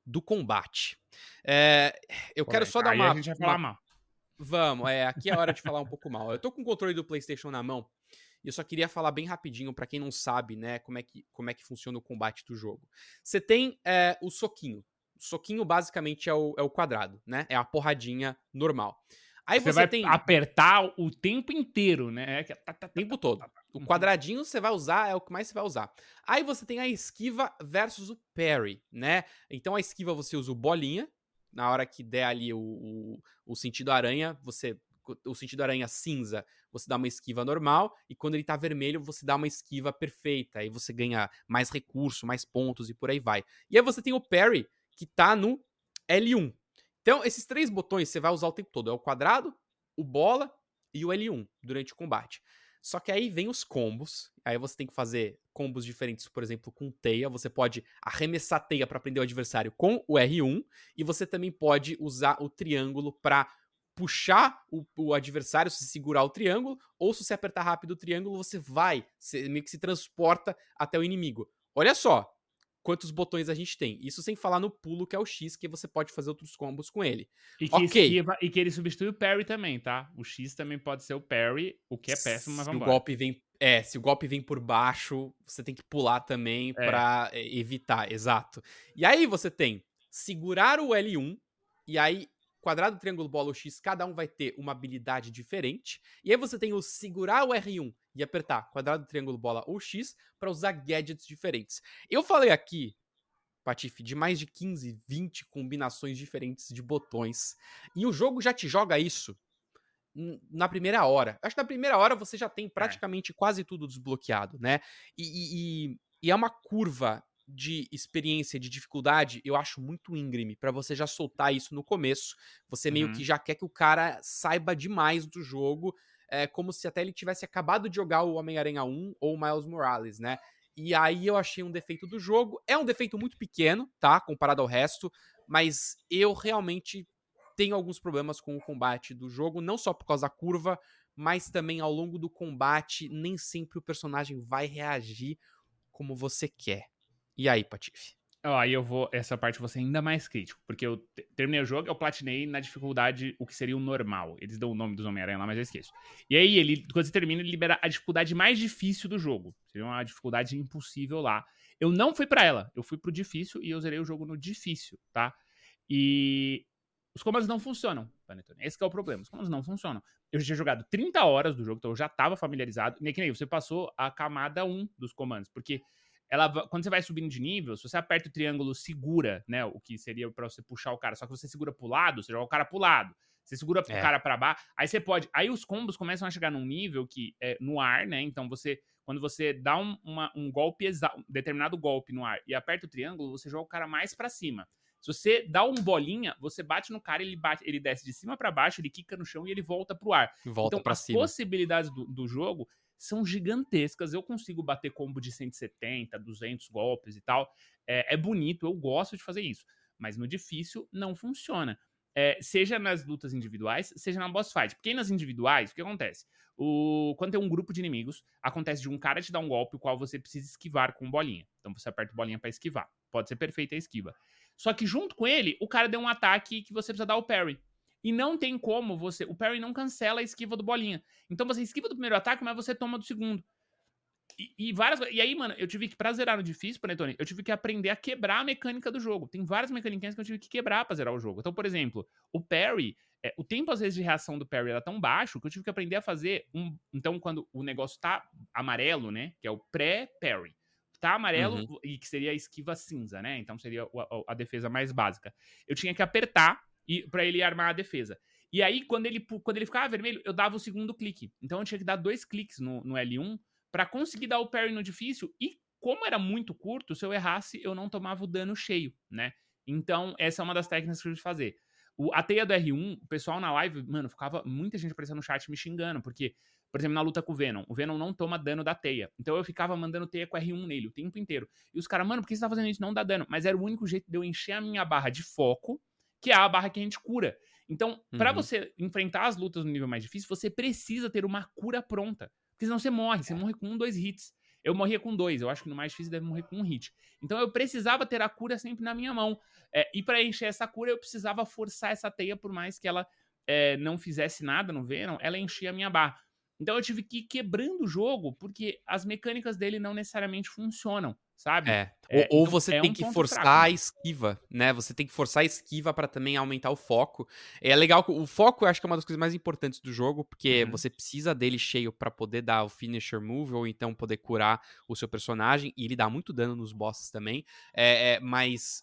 do combate. É, eu Pô, quero só dar uma. A gente vai falar uma... mal. Vamos, é, aqui é a hora de falar um pouco mal. Eu tô com o controle do PlayStation na mão e eu só queria falar bem rapidinho para quem não sabe, né, como é que, como é que funciona o combate do jogo. Você tem é, o soquinho. Soquinho basicamente é o, é o quadrado, né? É a porradinha normal. Aí você, você vai tem... apertar o tempo inteiro, né? O tempo todo. O quadradinho você vai usar, é o que mais você vai usar. Aí você tem a esquiva versus o parry, né? Então a esquiva você usa o bolinha, na hora que der ali o, o, o sentido aranha, você. O sentido aranha cinza, você dá uma esquiva normal, e quando ele tá vermelho, você dá uma esquiva perfeita. Aí você ganha mais recurso, mais pontos e por aí vai. E aí você tem o parry, que tá no L1. Então, esses três botões você vai usar o tempo todo: é o quadrado, o bola e o L1 durante o combate. Só que aí vem os combos. Aí você tem que fazer combos diferentes, por exemplo, com teia. Você pode arremessar teia para prender o adversário com o R1. E você também pode usar o triângulo para puxar o, o, adversário, se segurar o triângulo, ou se você apertar rápido o triângulo, você vai, você meio que se transporta até o inimigo. Olha só, quantos botões a gente tem. Isso sem falar no pulo, que é o X, que você pode fazer outros combos com ele. E que, okay. esquiva, e que ele substitui o parry também, tá? O X também pode ser o parry, o que é péssimo, mas vamos Se o golpe vem é, se o golpe vem por baixo, você tem que pular também é. para é, evitar, exato. E aí você tem segurar o L1 e aí quadrado, triângulo, bola ou X, cada um vai ter uma habilidade diferente. E aí você tem o segurar o R1 e apertar quadrado, triângulo, bola ou X para usar gadgets diferentes. Eu falei aqui, Patife, de mais de 15, 20 combinações diferentes de botões. E o jogo já te joga isso na primeira hora. Acho que na primeira hora você já tem é. praticamente é. quase tudo desbloqueado, né? E, e, e, é uma curva de experiência, de dificuldade, eu acho muito íngreme para você já soltar isso no começo. Você meio uhum. que já quer que o cara saiba demais do jogo, é como se até ele tivesse acabado de jogar o Homem-Aranha 1 ou o Miles Morales, né? E aí eu achei um defeito do jogo. É um defeito muito pequeno, tá? Comparado ao resto, mas eu realmente tenho alguns problemas com o combate do jogo, não só por causa da curva, mas também ao longo do combate, nem sempre o personagem vai reagir como você quer. E aí, Patife? Aí eu vou. Essa parte você ainda mais crítico. Porque eu terminei o jogo, eu platinei na dificuldade, o que seria o normal. Eles dão o nome dos Homem-Aranha lá, mas eu esqueço. E aí, ele, quando você termina, ele libera a dificuldade mais difícil do jogo. Seria uma dificuldade impossível lá. Eu não fui para ela, eu fui pro difícil e eu zerei o jogo no difícil, tá? E os comandos não funcionam, Panetone. Esse é o problema. Os comandos não funcionam. Eu já tinha jogado 30 horas do jogo, então eu já tava familiarizado. E é que nem você passou a camada 1 dos comandos, porque ela, quando você vai subindo de nível, se você aperta o triângulo, segura, né? O que seria para você puxar o cara. Só que você segura pro lado, você joga o cara pro lado. Você segura o é. cara para baixo. Aí você pode. Aí os combos começam a chegar num nível que é no ar, né? Então você. Quando você dá um, uma, um golpe exato, um determinado golpe no ar e aperta o triângulo, você joga o cara mais para cima. Se você dá um bolinha, você bate no cara, ele bate, ele desce de cima para baixo, ele quica no chão e ele volta pro ar. Volta então, as cima. possibilidades do, do jogo são gigantescas. Eu consigo bater combo de 170, 200 golpes e tal. É, é bonito, eu gosto de fazer isso. Mas no difícil não funciona. É, seja nas lutas individuais, seja na boss fight. Porque nas individuais, o que acontece? O, quando tem um grupo de inimigos, acontece de um cara te dar um golpe o qual você precisa esquivar com bolinha. Então você aperta bolinha para esquivar. Pode ser perfeita a esquiva. Só que junto com ele, o cara deu um ataque que você precisa dar o parry. E não tem como você. O parry não cancela a esquiva do bolinha. Então você esquiva do primeiro ataque, mas você toma do segundo. E, e várias. E aí, mano, eu tive que, pra zerar no difícil, Panetone, eu tive que aprender a quebrar a mecânica do jogo. Tem várias mecânicas que eu tive que quebrar pra zerar o jogo. Então, por exemplo, o parry. É, o tempo, às vezes, de reação do parry era tão baixo que eu tive que aprender a fazer um. Então, quando o negócio tá amarelo, né? Que é o pré-parry. Tá amarelo uhum. e que seria a esquiva cinza, né? Então seria a, a, a defesa mais básica. Eu tinha que apertar e para ele armar a defesa. E aí, quando ele, quando ele ficava vermelho, eu dava o segundo clique. Então eu tinha que dar dois cliques no, no L1 para conseguir dar o parry no difícil. E como era muito curto, se eu errasse, eu não tomava o dano cheio, né? Então, essa é uma das técnicas que eu tive fazer. O, a teia do R1, o pessoal na live, mano, ficava muita gente aparecendo no chat me xingando, porque, por exemplo, na luta com o Venom, o Venom não toma dano da teia. Então eu ficava mandando teia com R1 nele o tempo inteiro. E os caras, mano, por que você tá fazendo isso? Não dá dano. Mas era o único jeito de eu encher a minha barra de foco que é a barra que a gente cura. Então, uhum. para você enfrentar as lutas no nível mais difícil, você precisa ter uma cura pronta. Porque senão você morre, você é. morre com um, dois hits. Eu morria com dois, eu acho que no mais difícil deve morrer com um hit. Então eu precisava ter a cura sempre na minha mão. É, e para encher essa cura, eu precisava forçar essa teia, por mais que ela é, não fizesse nada no Venom, ela enchia a minha barra. Então eu tive que ir quebrando o jogo, porque as mecânicas dele não necessariamente funcionam, sabe? É. é ou, então você é tem um que forçar fraco, a esquiva, né? Você tem que forçar a esquiva para também aumentar o foco. É legal o foco eu acho que é uma das coisas mais importantes do jogo, porque uhum. você precisa dele cheio para poder dar o finisher move ou então poder curar o seu personagem e ele dá muito dano nos bosses também. É, é mas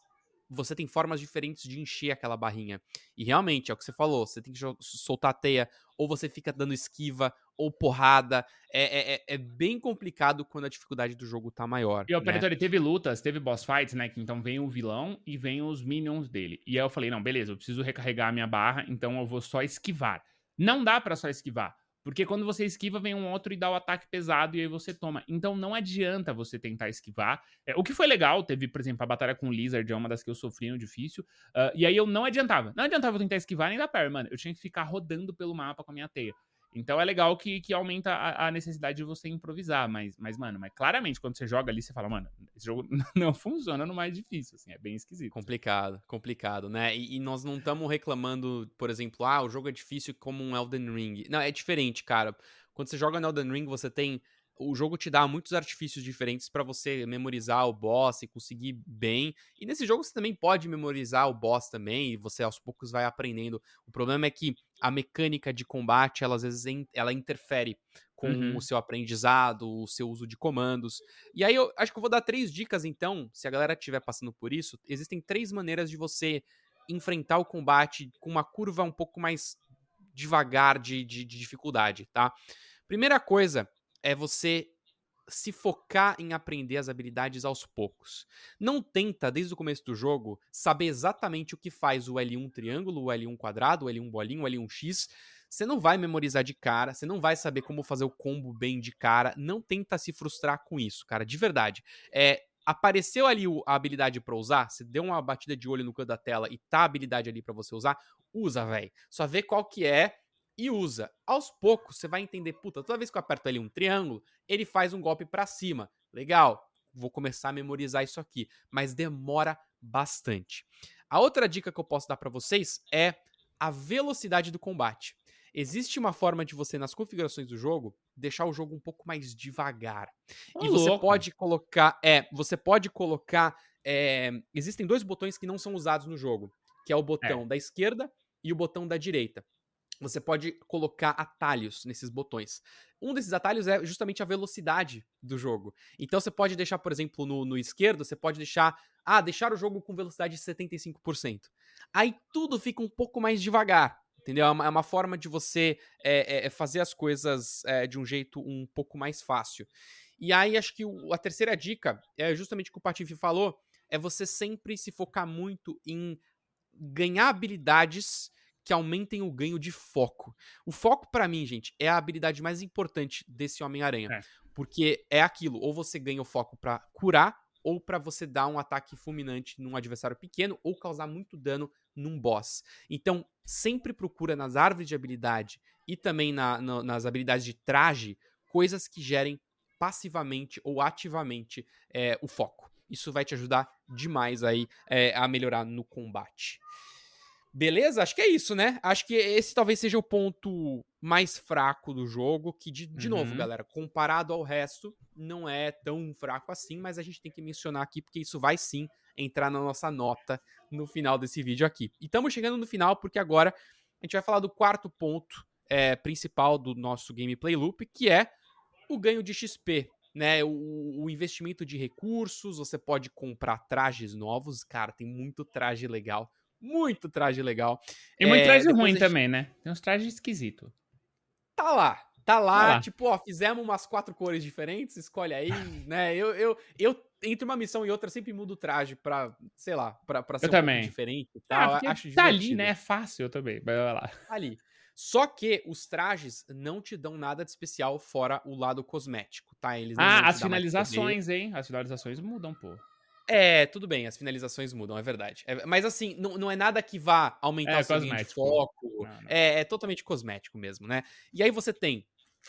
você tem formas diferentes de encher aquela barrinha. E realmente, é o que você falou, você tem que soltar a teia, ou você fica dando esquiva, ou porrada. É, é, é, é bem complicado quando a dificuldade do jogo tá maior. E o Operator, né? teve lutas, teve boss fights, né? Que então vem o vilão e vem os minions dele. E aí eu falei, não, beleza, eu preciso recarregar a minha barra, então eu vou só esquivar. Não dá para só esquivar. Porque quando você esquiva, vem um outro e dá o ataque pesado e aí você toma. Então não adianta você tentar esquivar. É, o que foi legal, teve, por exemplo, a batalha com o Lizard, é uma das que eu sofri no difícil. Uh, e aí eu não adiantava. Não adiantava eu tentar esquivar nem dar pé, mano. Eu tinha que ficar rodando pelo mapa com a minha teia. Então é legal que, que aumenta a, a, necessidade de você improvisar, mas, mas, mano, mas claramente quando você joga ali, você fala, mano, esse jogo não funciona no mais difícil, assim, é bem esquisito. Complicado, complicado, né? E, e nós não estamos reclamando, por exemplo, ah, o jogo é difícil como um Elden Ring. Não, é diferente, cara. Quando você joga no Elden Ring, você tem o jogo te dá muitos artifícios diferentes para você memorizar o boss e conseguir bem. E nesse jogo você também pode memorizar o boss também, e você aos poucos vai aprendendo. O problema é que a mecânica de combate, ela às vezes ela interfere com uhum. o seu aprendizado, o seu uso de comandos. E aí eu acho que eu vou dar três dicas então, se a galera estiver passando por isso, existem três maneiras de você enfrentar o combate com uma curva um pouco mais devagar de, de, de dificuldade, tá? Primeira coisa é você se focar em aprender as habilidades aos poucos. Não tenta, desde o começo do jogo, saber exatamente o que faz o L1 triângulo, o L1 quadrado, o L1 bolinho, o L1 X. Você não vai memorizar de cara, você não vai saber como fazer o combo bem de cara. Não tenta se frustrar com isso, cara, de verdade. É, apareceu ali a habilidade para usar, você deu uma batida de olho no canto da tela e tá a habilidade ali para você usar, usa, velho. Só vê qual que é e usa. Aos poucos, você vai entender, puta, toda vez que eu aperto ali um triângulo, ele faz um golpe para cima. Legal, vou começar a memorizar isso aqui, mas demora bastante. A outra dica que eu posso dar para vocês é a velocidade do combate. Existe uma forma de você, nas configurações do jogo, deixar o jogo um pouco mais devagar. Oh, e você louco. pode colocar. É, você pode colocar. É, existem dois botões que não são usados no jogo, que é o botão é. da esquerda e o botão da direita você pode colocar atalhos nesses botões. Um desses atalhos é justamente a velocidade do jogo. Então você pode deixar, por exemplo, no, no esquerdo, você pode deixar. Ah, deixar o jogo com velocidade de 75%. Aí tudo fica um pouco mais devagar. Entendeu? É uma, é uma forma de você é, é, fazer as coisas é, de um jeito um pouco mais fácil. E aí, acho que o, a terceira dica é justamente o que o Patife falou: é você sempre se focar muito em ganhar habilidades que aumentem o ganho de foco. O foco, para mim, gente, é a habilidade mais importante desse Homem-Aranha. É. Porque é aquilo, ou você ganha o foco para curar, ou para você dar um ataque fulminante num adversário pequeno, ou causar muito dano num boss. Então, sempre procura nas árvores de habilidade e também na, na, nas habilidades de traje, coisas que gerem passivamente ou ativamente é, o foco. Isso vai te ajudar demais aí é, a melhorar no combate. Beleza? Acho que é isso, né? Acho que esse talvez seja o ponto mais fraco do jogo, que, de, de uhum. novo, galera, comparado ao resto, não é tão fraco assim, mas a gente tem que mencionar aqui, porque isso vai sim entrar na nossa nota no final desse vídeo aqui. E estamos chegando no final, porque agora a gente vai falar do quarto ponto é, principal do nosso gameplay loop, que é o ganho de XP. Né, o, o investimento de recursos, você pode comprar trajes novos, cara, tem muito traje legal muito traje legal. E muito é, traje ruim gente... também, né? Tem uns trajes esquisitos. Tá lá. Tá lá, tá lá, tipo, ó, fizemos umas quatro cores diferentes, escolhe aí, né? Eu, eu, eu, entre uma missão e outra, sempre mudo o traje pra, sei lá, pra, pra ser eu um também. diferente e tal. Ah, acho tá ali, né? É fácil também, mas vai lá. Tá ali. Só que os trajes não te dão nada de especial fora o lado cosmético, tá? Eles ah, as finalizações, hein? As finalizações mudam, pô. É, tudo bem, as finalizações mudam, é verdade. É, mas assim, não, não é nada que vá aumentar é, o seu de foco. Não, não. É, é, totalmente cosmético mesmo, né? E aí você tem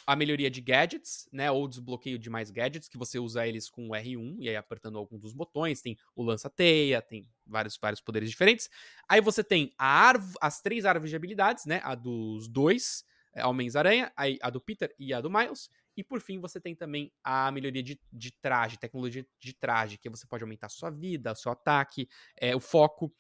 a melhoria de gadgets, né? Ou desbloqueio de mais gadgets, que você usa eles com o R1 e aí apertando algum dos botões. Tem o lança-teia, tem vários, vários poderes diferentes. Aí você tem a as três árvores de habilidades, né? A dos dois é, Homens-Aranha, a do Peter e a do Miles. E por fim, você tem também a melhoria de, de traje, tecnologia de traje, que você pode aumentar a sua vida, o seu ataque, é, o foco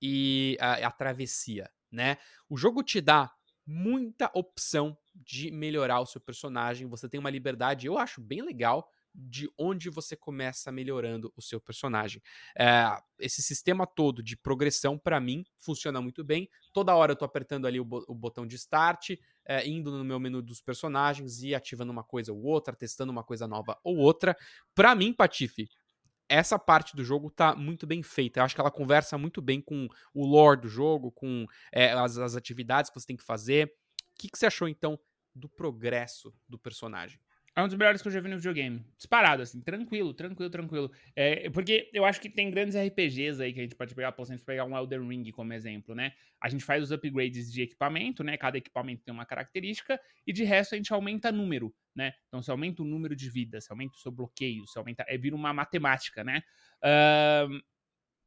e a, a travessia, né? O jogo te dá muita opção de melhorar o seu personagem. Você tem uma liberdade, eu acho bem legal, de onde você começa melhorando o seu personagem. É, esse sistema todo de progressão, para mim, funciona muito bem. Toda hora eu tô apertando ali o, bo o botão de start, é, indo no meu menu dos personagens e ativando uma coisa ou outra, testando uma coisa nova ou outra. Para mim, Patife, essa parte do jogo tá muito bem feita. Eu acho que ela conversa muito bem com o lore do jogo, com é, as, as, atividades que você tem que fazer. O que, que você achou, então, do progresso do personagem? É um dos melhores que eu já vi no videogame. Disparado, assim. Tranquilo, tranquilo, tranquilo. É, porque eu acho que tem grandes RPGs aí que a gente pode pegar. Por exemplo, pegar um Elden Ring como exemplo, né? A gente faz os upgrades de equipamento, né? Cada equipamento tem uma característica. E de resto a gente aumenta número, né? Então você aumenta o número de vidas, você aumenta o seu bloqueio, aumenta... É, vira uma matemática, né? Uh,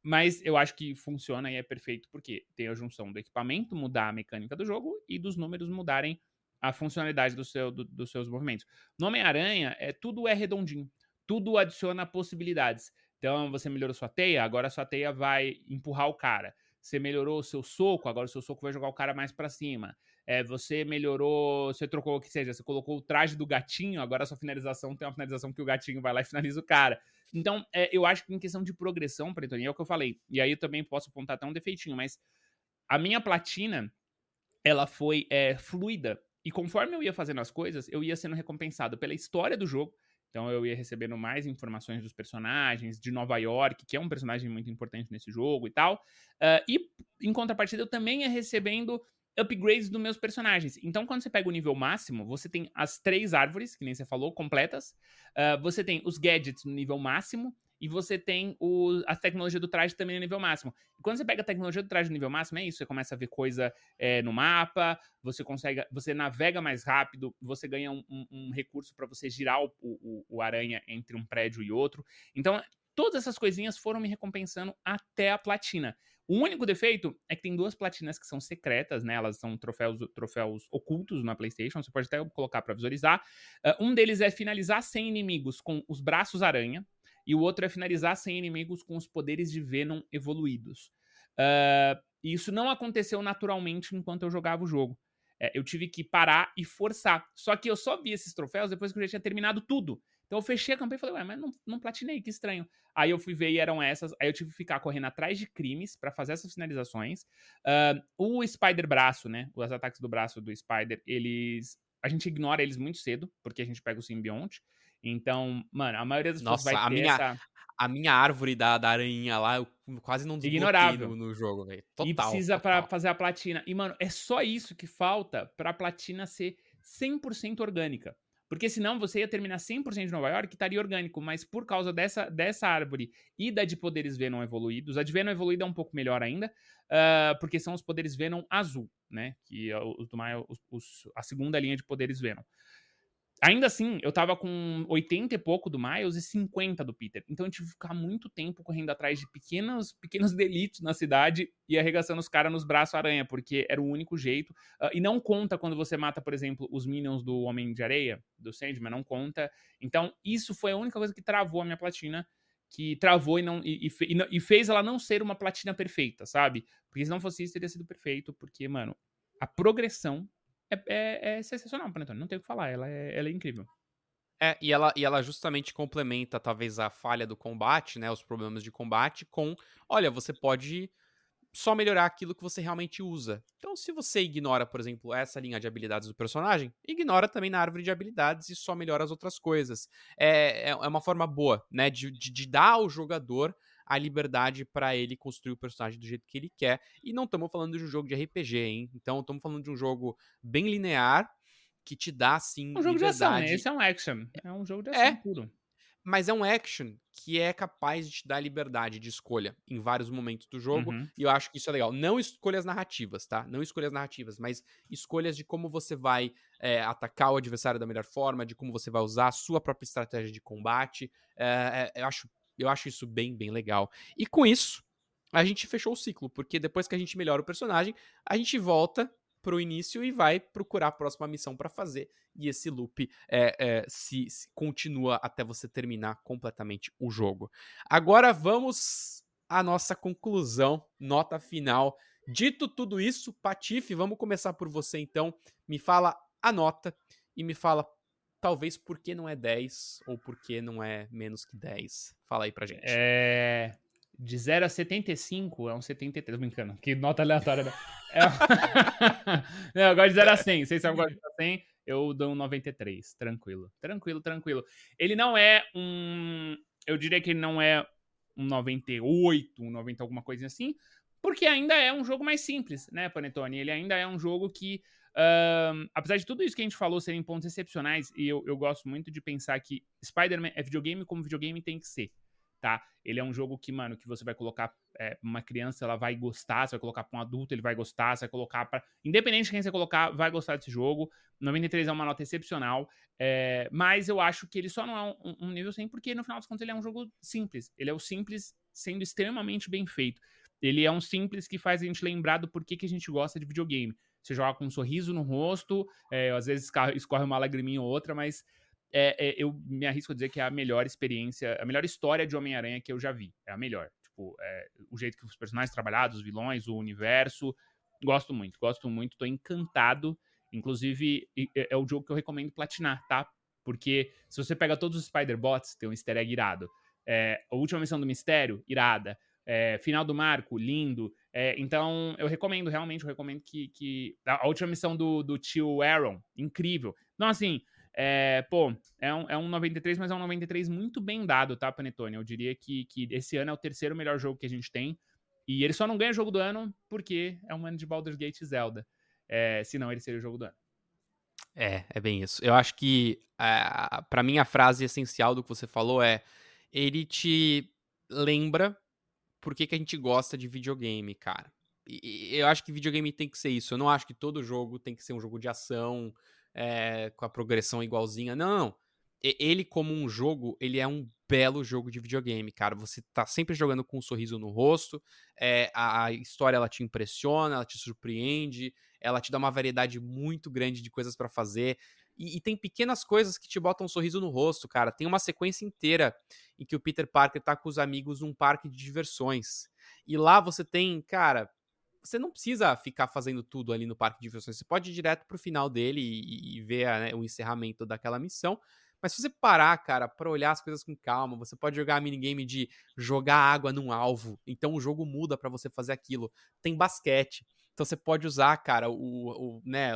mas eu acho que funciona e é perfeito porque tem a junção do equipamento mudar a mecânica do jogo e dos números mudarem a funcionalidade do seu, do, dos seus movimentos. No Homem-Aranha, é, tudo é redondinho, tudo adiciona possibilidades. Então, você melhorou sua teia, agora sua teia vai empurrar o cara. Você melhorou o seu soco, agora o seu soco vai jogar o cara mais para cima. É, você melhorou, você trocou o que seja, você colocou o traje do gatinho, agora a sua finalização tem uma finalização que o gatinho vai lá e finaliza o cara. Então, é, eu acho que em questão de progressão, Pretoni, é o que eu falei. E aí eu também posso apontar até um defeitinho, mas a minha platina, ela foi é, fluida e conforme eu ia fazendo as coisas, eu ia sendo recompensado pela história do jogo. Então eu ia recebendo mais informações dos personagens, de Nova York, que é um personagem muito importante nesse jogo e tal. Uh, e em contrapartida, eu também ia recebendo upgrades dos meus personagens. Então, quando você pega o nível máximo, você tem as três árvores, que nem você falou, completas. Uh, você tem os gadgets no nível máximo e você tem o, a tecnologia do traje também no nível máximo. E quando você pega a tecnologia do traje no nível máximo, é isso, você começa a ver coisa é, no mapa, você consegue, você navega mais rápido, você ganha um, um, um recurso para você girar o, o, o aranha entre um prédio e outro. Então, todas essas coisinhas foram me recompensando até a platina. O único defeito é que tem duas platinas que são secretas, né? Elas são troféus, troféus ocultos na PlayStation. Você pode até colocar para visualizar. Uh, um deles é finalizar 100 inimigos com os braços aranha e o outro é finalizar sem inimigos com os poderes de Venom evoluídos. Uh, isso não aconteceu naturalmente enquanto eu jogava o jogo. É, eu tive que parar e forçar. Só que eu só vi esses troféus depois que eu já tinha terminado tudo. Então eu fechei a campanha e falei, ué, mas não, não platinei, que estranho. Aí eu fui ver e eram essas. Aí eu tive que ficar correndo atrás de crimes para fazer essas finalizações. Uh, o Spider Braço, né? Os ataques do braço do Spider, eles. A gente ignora eles muito cedo, porque a gente pega o simbionte. Então, mano, a maioria das Nossa, pessoas vai a minha, essa... a minha árvore da, da aranha lá, eu quase não desbloqueei no, no jogo, velho. E precisa para fazer a platina. E, mano, é só isso que falta pra platina ser 100% orgânica. Porque senão você ia terminar 100% de Nova York e estaria orgânico, mas por causa dessa, dessa árvore e da de poderes Venom evoluídos, a de Venom evoluída é um pouco melhor ainda, uh, porque são os poderes Venom azul, né? Que é os, os, os, a segunda linha de poderes Venom. Ainda assim, eu tava com 80 e pouco do Miles e 50 do Peter. Então eu tive que ficar muito tempo correndo atrás de pequenos, pequenos delitos na cidade e arregaçando os caras nos braços aranha, porque era o único jeito. Uh, e não conta quando você mata, por exemplo, os minions do Homem de Areia, do Sandman, não conta. Então, isso foi a única coisa que travou a minha platina. Que travou e, não, e, e, e fez ela não ser uma platina perfeita, sabe? Porque se não fosse isso, teria sido perfeito. Porque, mano, a progressão é, é, é sensacional, Panetone. Não tem o que falar. Ela é, ela é incrível. É, e ela, e ela justamente complementa, talvez, a falha do combate, né? Os problemas de combate com. Olha, você pode só melhorar aquilo que você realmente usa. Então, se você ignora, por exemplo, essa linha de habilidades do personagem, ignora também na árvore de habilidades e só melhora as outras coisas. É, é, é uma forma boa, né? De, de, de dar ao jogador a liberdade para ele construir o personagem do jeito que ele quer. E não estamos falando de um jogo de RPG, hein? Então estamos falando de um jogo bem linear que te dá assim um jogo liberdade. de ação, né? Esse é um action, é um jogo de ação é. puro. mas é um action que é capaz de te dar liberdade de escolha em vários momentos do jogo, uhum. e eu acho que isso é legal. Não escolhas narrativas, tá? Não escolhas narrativas, mas escolhas de como você vai é, atacar o adversário da melhor forma, de como você vai usar a sua própria estratégia de combate. É, é, eu, acho, eu acho isso bem, bem legal. E com isso, a gente fechou o ciclo, porque depois que a gente melhora o personagem, a gente volta pro início e vai procurar a próxima missão para fazer. E esse loop é, é, se, se, continua até você terminar completamente o jogo. Agora vamos à nossa conclusão, nota final. Dito tudo isso, Patife, vamos começar por você então. Me fala a nota e me fala talvez por que não é 10 ou por que não é menos que 10. Fala aí pra gente. É. De 0 a 75 é um 73, brincando. Que nota aleatória. Né? É... não, eu gosto de 0 a 100. Vocês sabem que eu gosto de 100, eu dou um 93. Tranquilo. Tranquilo, tranquilo. Ele não é um. Eu diria que ele não é um 98, um 90, alguma coisa assim. Porque ainda é um jogo mais simples, né, Panetone? Ele ainda é um jogo que. Um, apesar de tudo isso que a gente falou serem pontos excepcionais, e eu, eu gosto muito de pensar que Spider-Man é videogame como videogame tem que ser tá? Ele é um jogo que, mano, que você vai colocar é, uma criança, ela vai gostar, você vai colocar pra um adulto, ele vai gostar, você vai colocar para Independente de quem você colocar, vai gostar desse jogo. 93 é uma nota excepcional, é, mas eu acho que ele só não é um, um nível 100 porque, no final das contas, ele é um jogo simples. Ele é o simples sendo extremamente bem feito. Ele é um simples que faz a gente lembrar do porquê que a gente gosta de videogame. Você joga com um sorriso no rosto, é, às vezes escorre uma lagriminha ou outra, mas é, é, eu me arrisco a dizer que é a melhor experiência, a melhor história de Homem-Aranha que eu já vi. É a melhor. Tipo, é, o jeito que os personagens trabalhados, os vilões, o universo. Gosto muito, gosto muito, tô encantado. Inclusive, é, é o jogo que eu recomendo platinar, tá? Porque se você pega todos os Spider-Bots, tem um easter egg irado. É, a última missão do mistério, irada. É, final do marco, lindo. É, então, eu recomendo, realmente, eu recomendo que. que a, última missão do, do tio Aaron, incrível. Então, assim, é, pô, é um, é um 93, mas é um 93 muito bem dado, tá, Panetone? Eu diria que, que esse ano é o terceiro melhor jogo que a gente tem. E ele só não ganha jogo do ano porque é um ano de Baldur's Gate e Zelda. É, senão ele seria o jogo do ano. É, é bem isso. Eu acho que, uh, para mim, a frase essencial do que você falou é: ele te lembra por que, que a gente gosta de videogame, cara. E, eu acho que videogame tem que ser isso. Eu não acho que todo jogo tem que ser um jogo de ação, é, com a progressão igualzinha. Não, não. Ele, como um jogo, ele é um belo jogo de videogame, cara. Você tá sempre jogando com um sorriso no rosto, é, a, história ela te impressiona, ela te surpreende, ela te dá uma variedade muito grande de coisas para fazer. E, e, tem pequenas coisas que te botam um sorriso no rosto, cara. Tem uma sequência inteira em que o Peter Parker tá com os amigos num parque de diversões. E lá você tem, cara, você não precisa ficar fazendo tudo ali no parque de diversões. Você pode ir direto pro final dele e, e ver né, o encerramento daquela missão. Mas se você parar, cara, para olhar as coisas com calma, você pode jogar a minigame de jogar água num alvo. Então o jogo muda para você fazer aquilo. Tem basquete. Então você pode usar, cara, o, o né,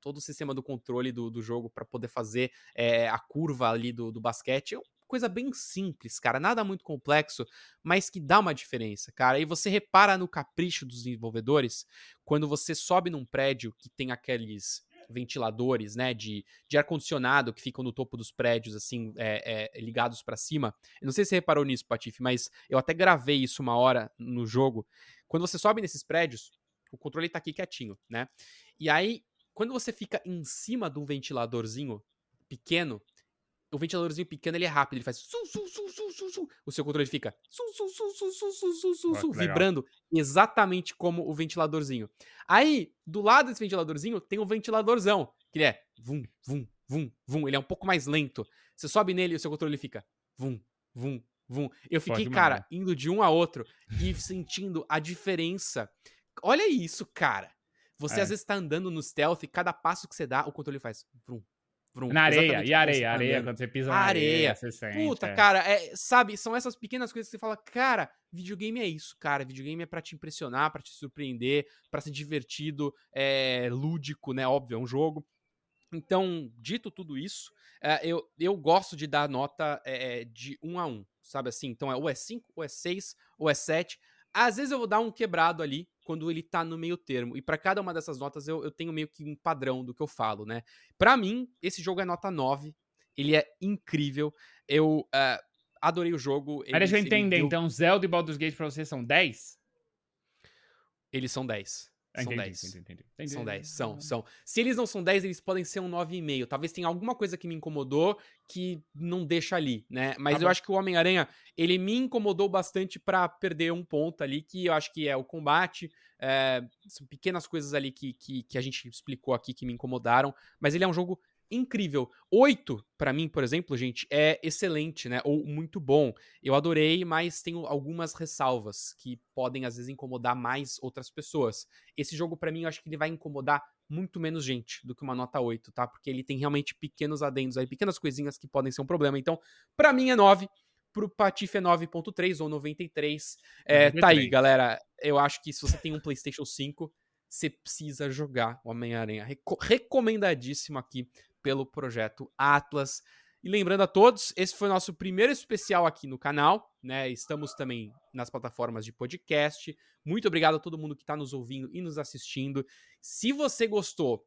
todo o sistema do controle do, do jogo para poder fazer é, a curva ali do, do basquete coisa bem simples, cara, nada muito complexo, mas que dá uma diferença, cara. E você repara no capricho dos desenvolvedores quando você sobe num prédio que tem aqueles ventiladores, né, de, de ar-condicionado que ficam no topo dos prédios, assim, é, é, ligados para cima. Eu não sei se você reparou nisso, Patife, mas eu até gravei isso uma hora no jogo. Quando você sobe nesses prédios, o controle tá aqui quietinho, né? E aí, quando você fica em cima de um ventiladorzinho pequeno, o ventiladorzinho pequeno ele é rápido, ele faz su, su, su, su, su, su. o seu controle fica su, su, su, su, su, su, su, su, su, vibrando exatamente como o ventiladorzinho. Aí, do lado desse ventiladorzinho, tem um ventiladorzão, que ele é vum, vum, vum, vum, ele é um pouco mais lento. Você sobe nele e o seu controle fica vum, vum, vum. Eu fiquei, cara, indo de um a outro e sentindo a diferença. Olha isso, cara. Você é. às vezes tá andando no stealth e cada passo que você dá, o controle faz vum, Vrum, na areia, e areia, areia, quando você pisa na areia, areia você sente. Puta, é. cara, é, sabe, são essas pequenas coisas que você fala, cara, videogame é isso, cara, videogame é para te impressionar, para te surpreender, para ser divertido, é lúdico, né, óbvio, é um jogo. Então, dito tudo isso, é, eu, eu gosto de dar nota é, de 1 a 1, sabe assim? Então, é ou é 5, ou é 6, ou é 7. Às vezes eu vou dar um quebrado ali, quando ele tá no meio termo. E para cada uma dessas notas eu, eu tenho meio que um padrão do que eu falo, né? Para mim, esse jogo é nota 9. Ele é incrível. Eu uh, adorei o jogo. Mas deixa eu entender, deu... então Zelda e Baldur's Gate pra você são 10? Eles são 10. São entendi, 10. Entendi, entendi. São 10, são, são. Se eles não são 10, eles podem ser um 9,5. Talvez tenha alguma coisa que me incomodou que não deixa ali, né? Mas tá eu acho que o Homem-Aranha, ele me incomodou bastante para perder um ponto ali, que eu acho que é o combate. É, são pequenas coisas ali que, que, que a gente explicou aqui que me incomodaram. Mas ele é um jogo incrível. Oito, para mim, por exemplo, gente, é excelente, né? Ou muito bom. Eu adorei, mas tenho algumas ressalvas que podem às vezes incomodar mais outras pessoas. Esse jogo, para mim, eu acho que ele vai incomodar muito menos gente do que uma nota 8, tá? Porque ele tem realmente pequenos adendos aí, pequenas coisinhas que podem ser um problema. Então, para mim é 9 pro Patife é 9.3 ou 93. É, tá aí, galera. Eu acho que se você tem um PlayStation 5, você precisa jogar o Homem-Aranha. Reco recomendadíssimo aqui pelo projeto Atlas. E lembrando a todos, esse foi o nosso primeiro especial aqui no canal, né? Estamos também nas plataformas de podcast. Muito obrigado a todo mundo que está nos ouvindo e nos assistindo. Se você gostou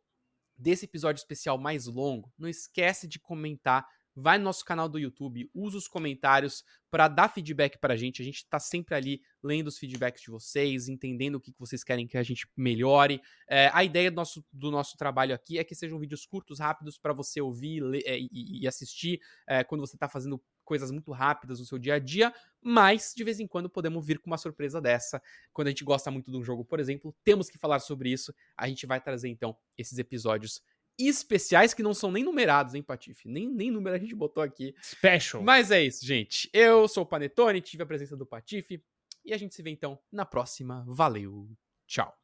desse episódio especial mais longo, não esquece de comentar vai no nosso canal do YouTube, usa os comentários para dar feedback para a gente. A gente está sempre ali lendo os feedbacks de vocês, entendendo o que vocês querem que a gente melhore. É, a ideia do nosso, do nosso trabalho aqui é que sejam vídeos curtos, rápidos, para você ouvir ler, é, e, e, assistir é, quando você está fazendo coisas muito rápidas no seu dia a dia, mas de vez em quando podemos vir com uma surpresa dessa. Quando a gente gosta muito de um jogo, por exemplo, temos que falar sobre isso. A gente vai trazer então esses episódios especiais que não são nem numerados, hein, Patife? Nem, nem número a gente botou aqui. Special. Mas é isso, gente. Eu sou o Panetone, tive a presença do Patife. E a gente se vê então na próxima. Valeu. Tchau.